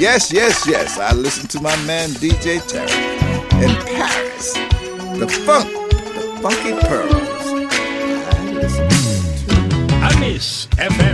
Yes, yes, yes. I listen to my man DJ Tarek in Paris. The funk, the funky pearls. I listen to. FM.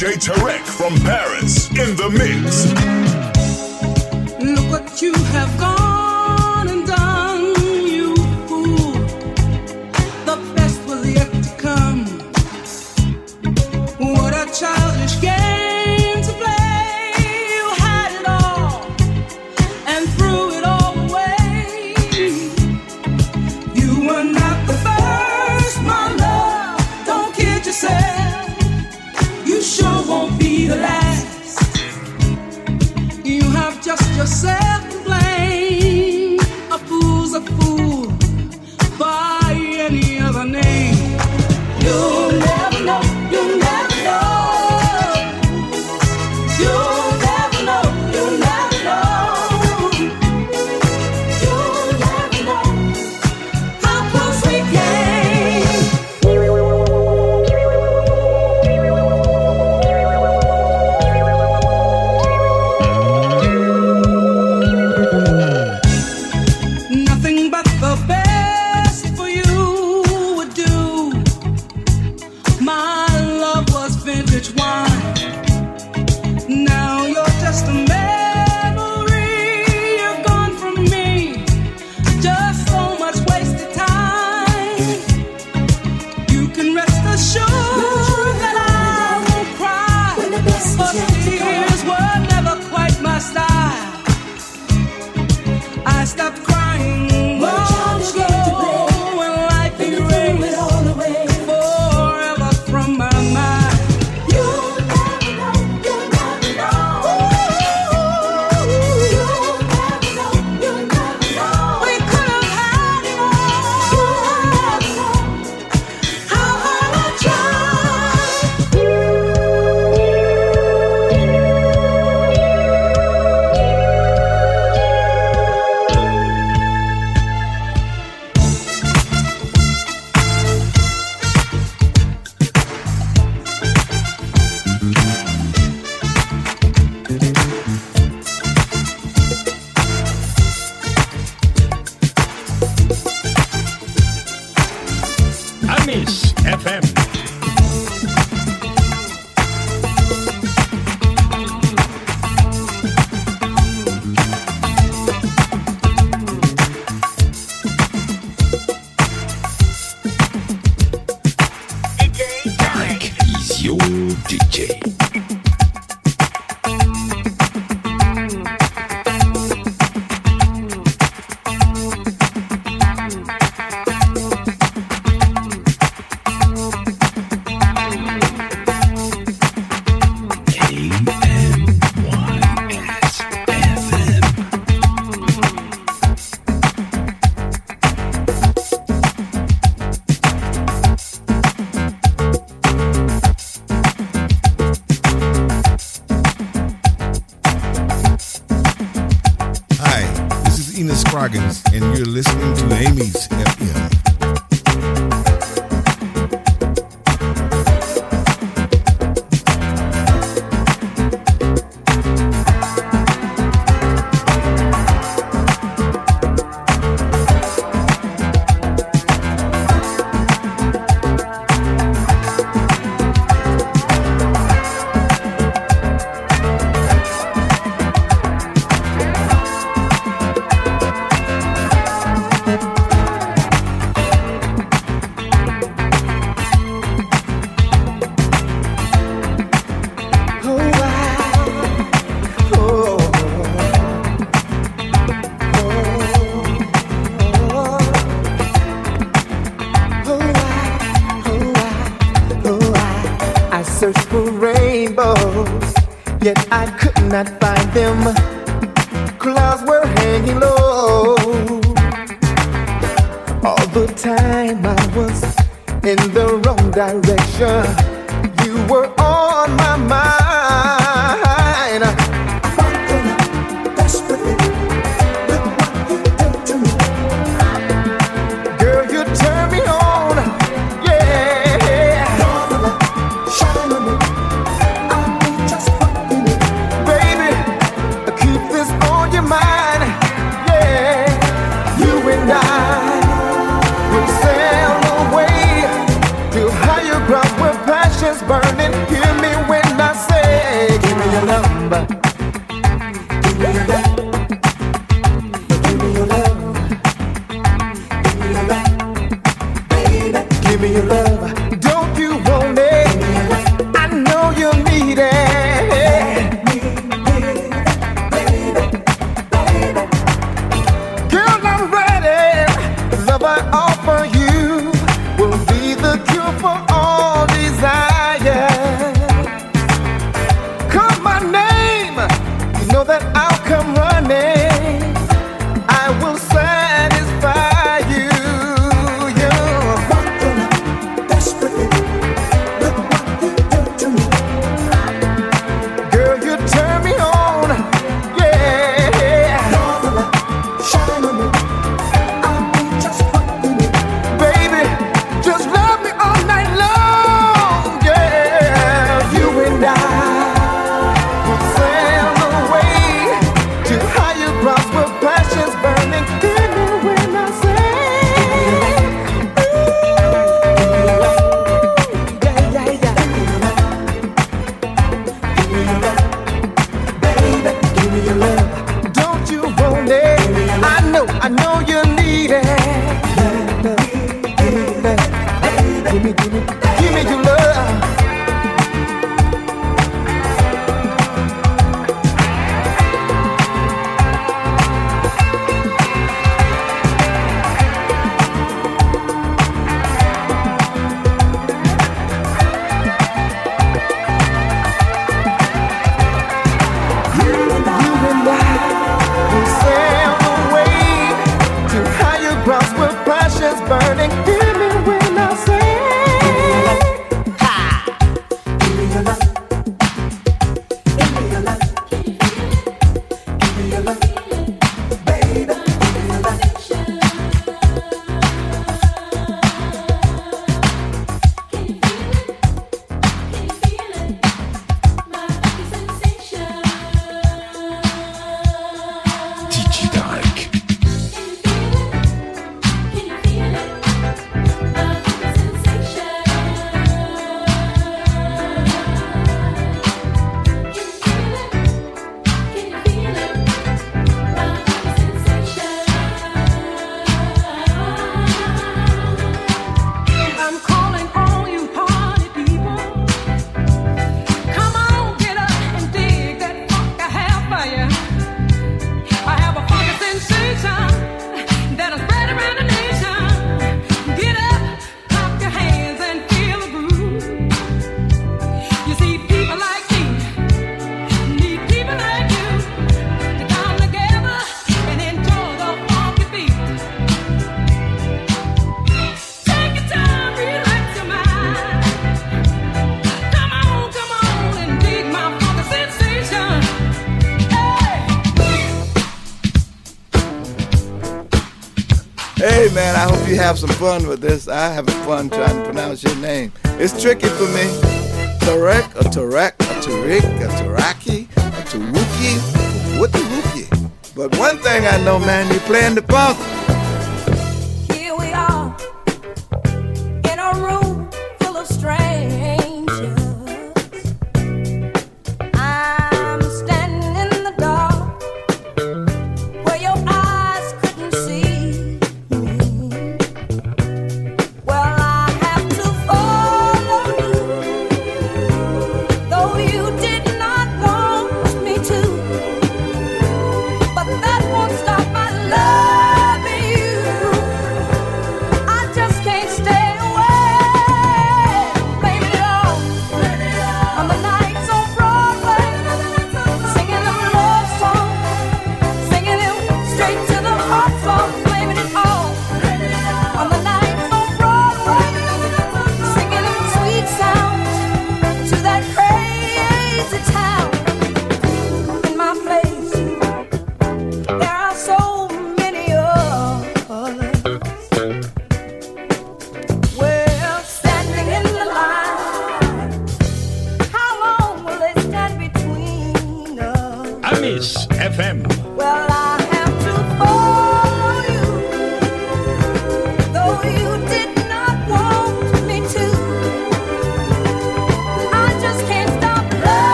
DJ Tarek from Paris in the mix. Look what you have gone. Scroggins. have some fun with this. I having fun trying to pronounce your name. It's tricky for me. Tarek, a Tarek, a Tariq, a Taraki, a Tawuki, what the Wookie. But one thing I know, man, you're playing the punk.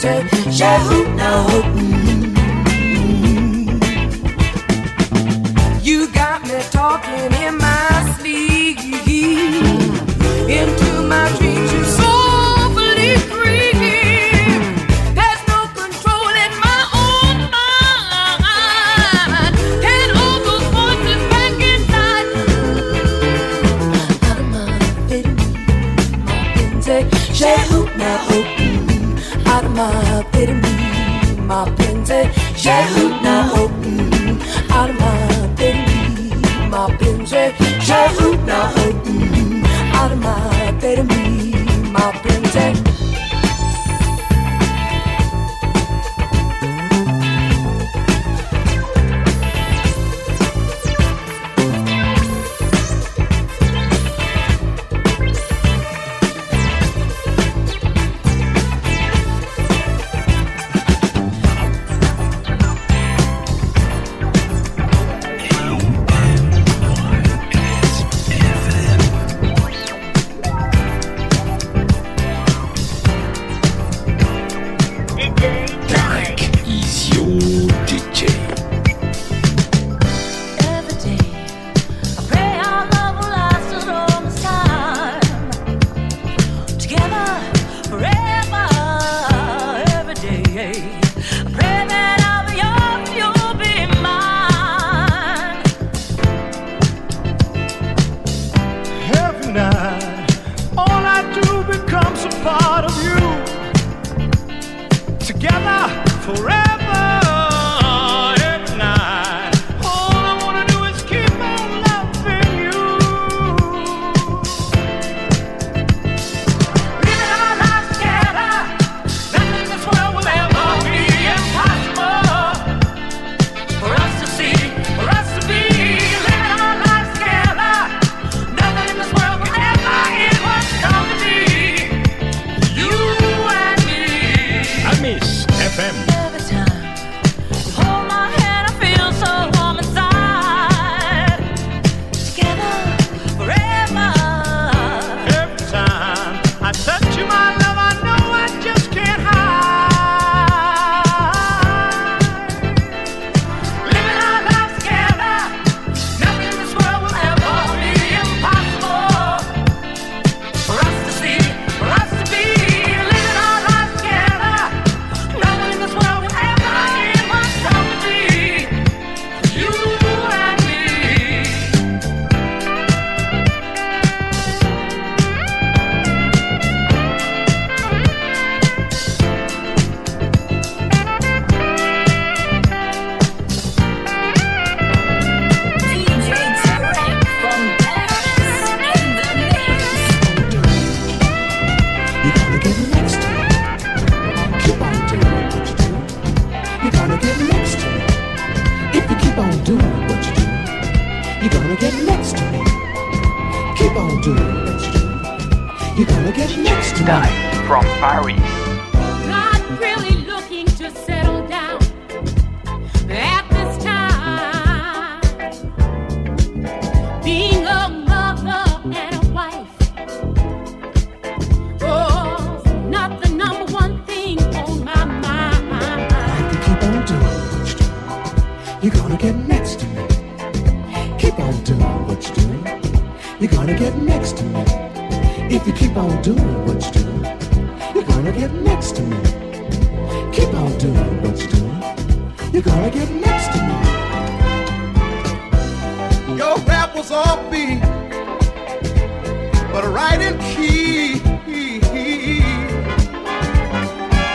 dreams shout now. You got me talking in my sleep into my dreams. J'ai gonna next time from Paris. Not really looking to settle down at this time. Being a mother and a wife oh, not the number one thing on my mind. Keep on doing what you. You're gonna get next to me. Keep on doing what you. You're gonna get next to me. If you keep on doing what you're doing, you're gonna get next to me. Keep on doing what you're doing, you're gonna get next to me. Your rap was all beat, but right in key.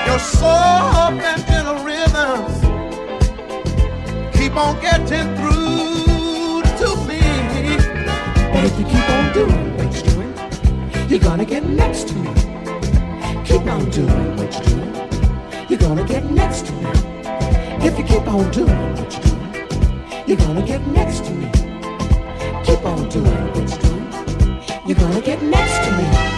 Your soul and gentle rhythms keep on getting through to me. But if you keep on doing what you're doing, you're gonna get next to me. Keep on doing what you're doing. You're gonna get next to me. If you keep on doing what you're doing, you're gonna get next to me. Keep on doing what you're doing. You're gonna get next to me.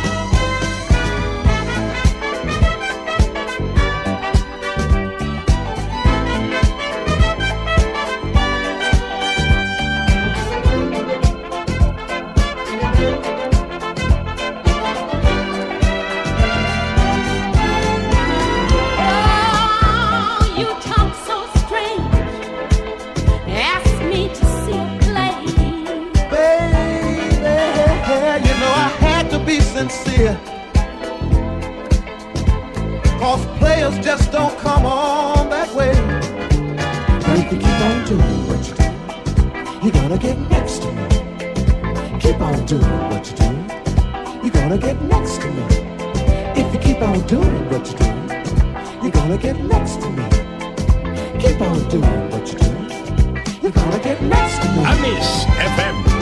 If you keep on doing what you do, you're gonna get next to me. Keep on doing what you do, you're gonna get next to me. If you keep on doing what you do, you're gonna get next to me. Keep on doing what you do, you're gonna get next to me. I miss FM.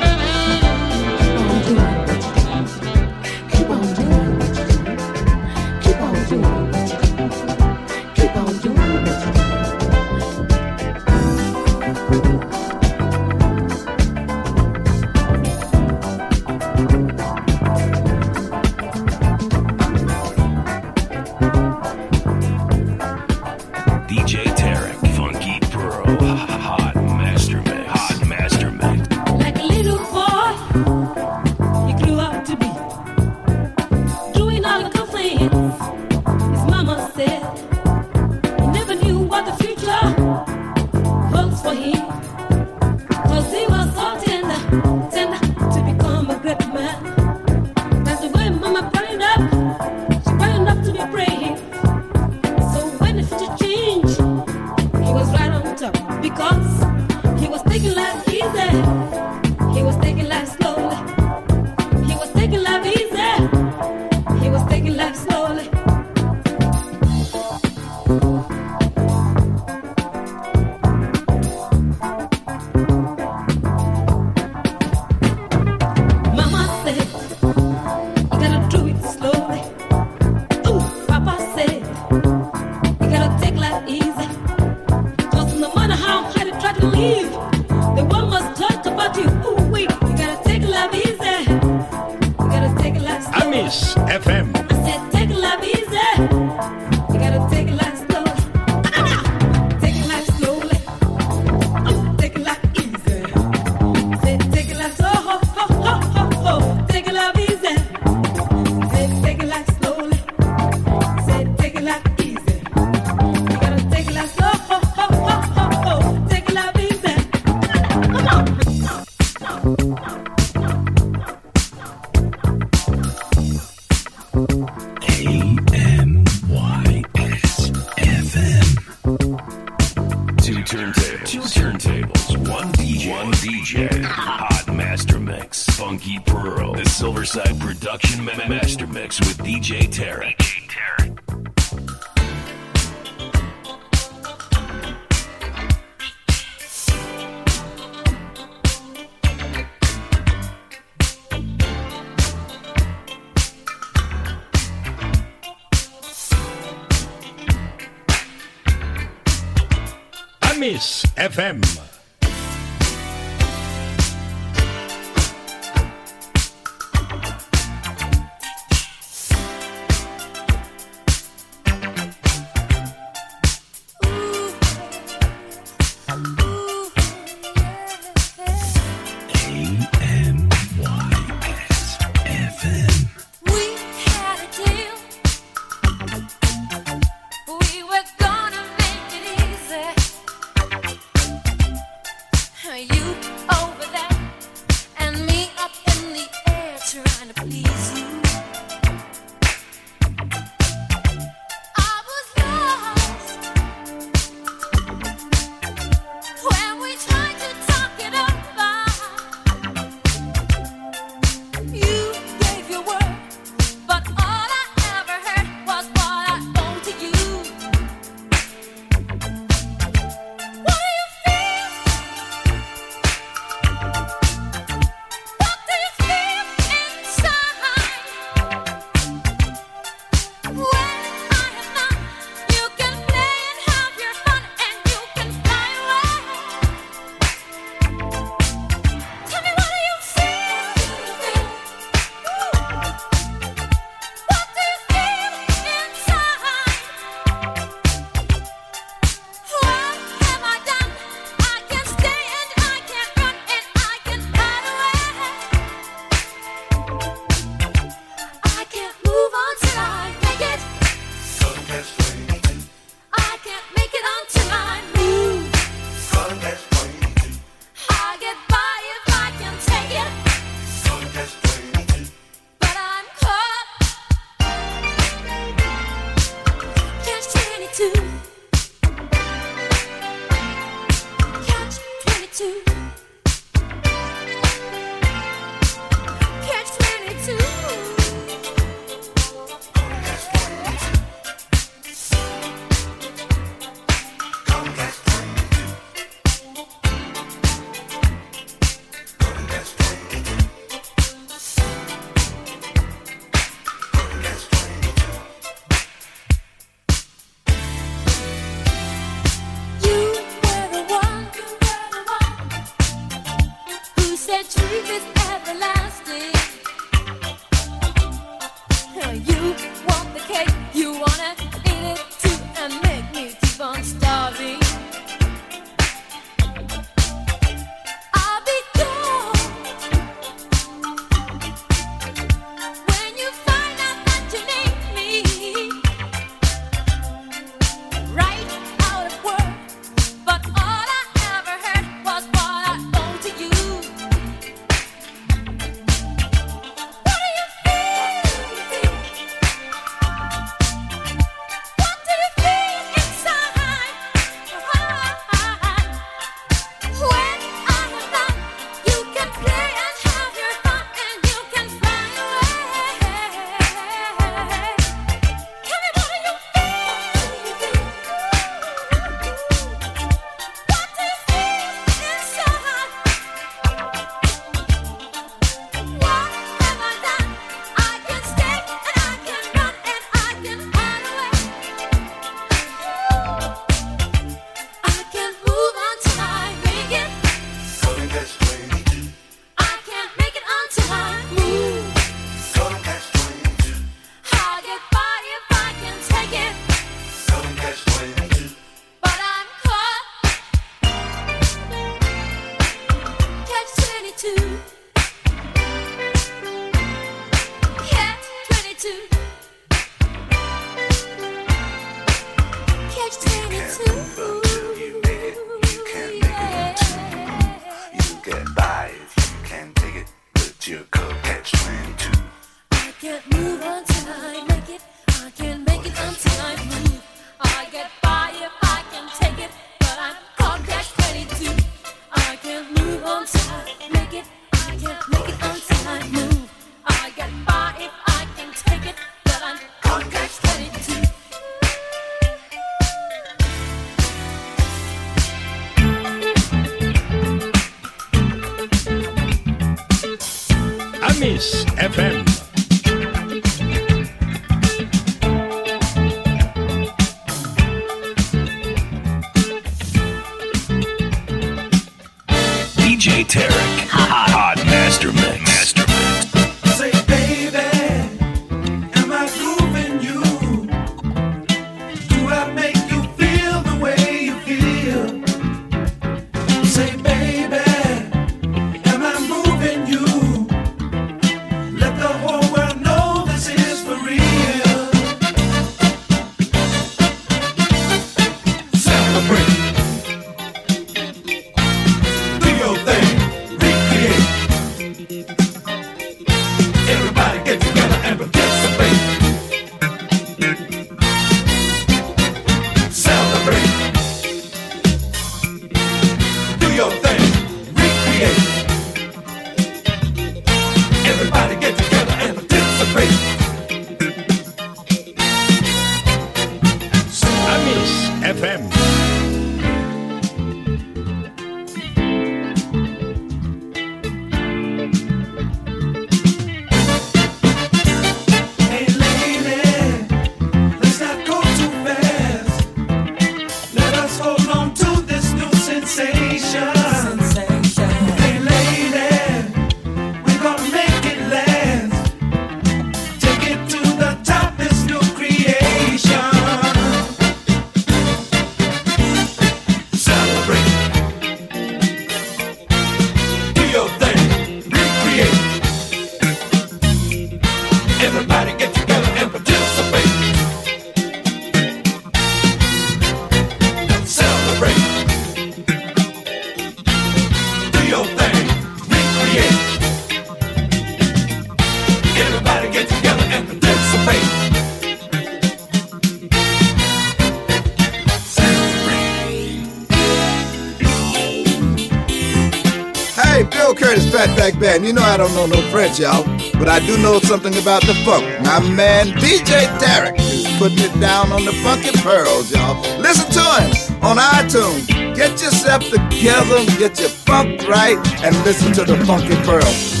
y'all. But I do know something about the funk. My man DJ Derek is putting it down on the funky pearls, y'all. Listen to him on iTunes. Get yourself together, get your funk right, and listen to the funky pearls.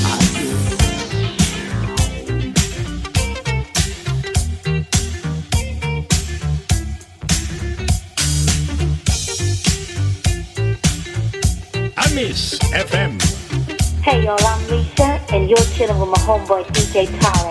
my homeboy DJ Tyler.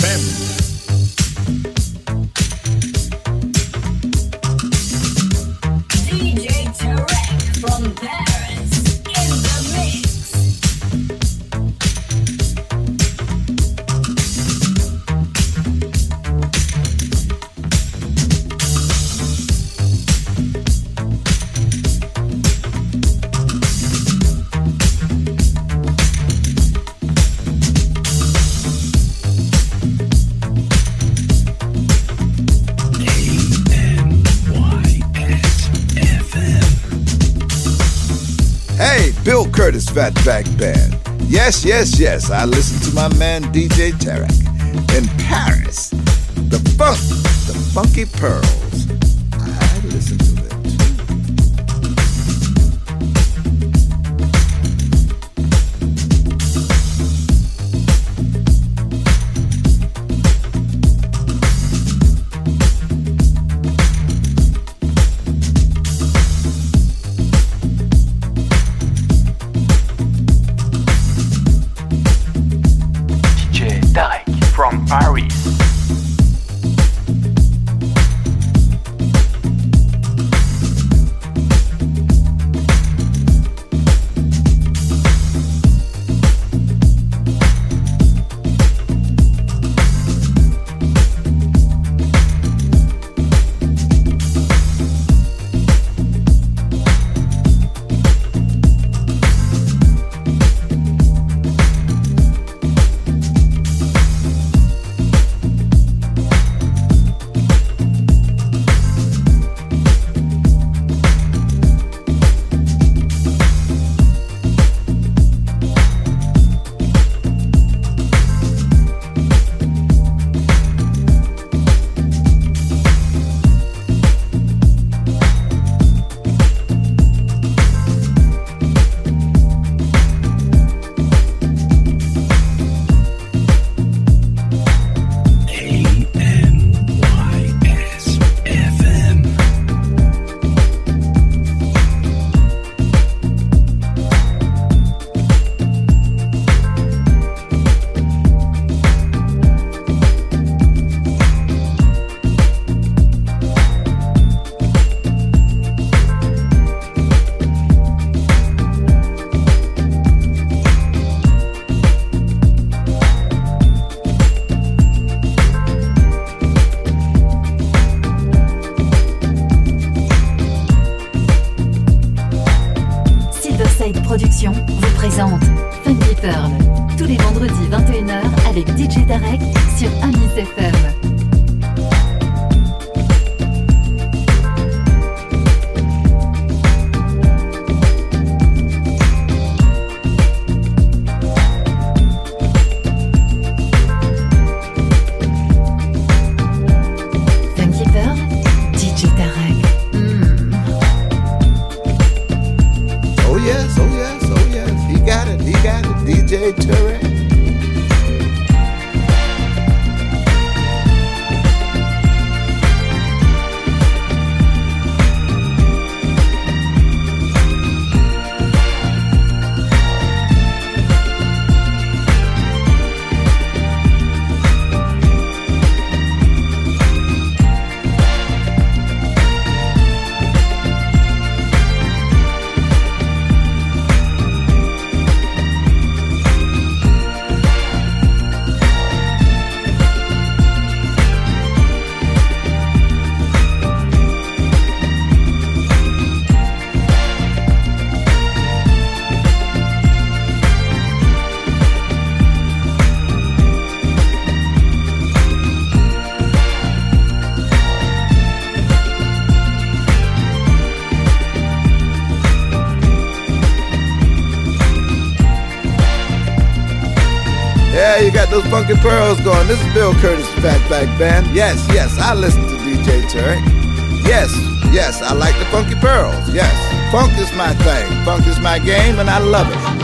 FM. Back Band. Yes, yes, yes, I listened to my man DJ Tarek in Paris. The funk, the funky pearl. Those funky pearls going. This is Bill Curtis Fatback Band. Yes, yes, I listen to DJ Tarek. Yes, yes, I like the funky pearls. Yes, funk is my thing. Funk is my game, and I love it.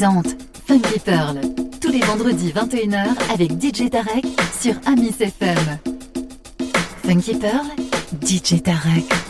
Funky Pearl, tous les vendredis 21h avec DJ Tarek sur Amis FM. Funky Pearl, DJ Tarek.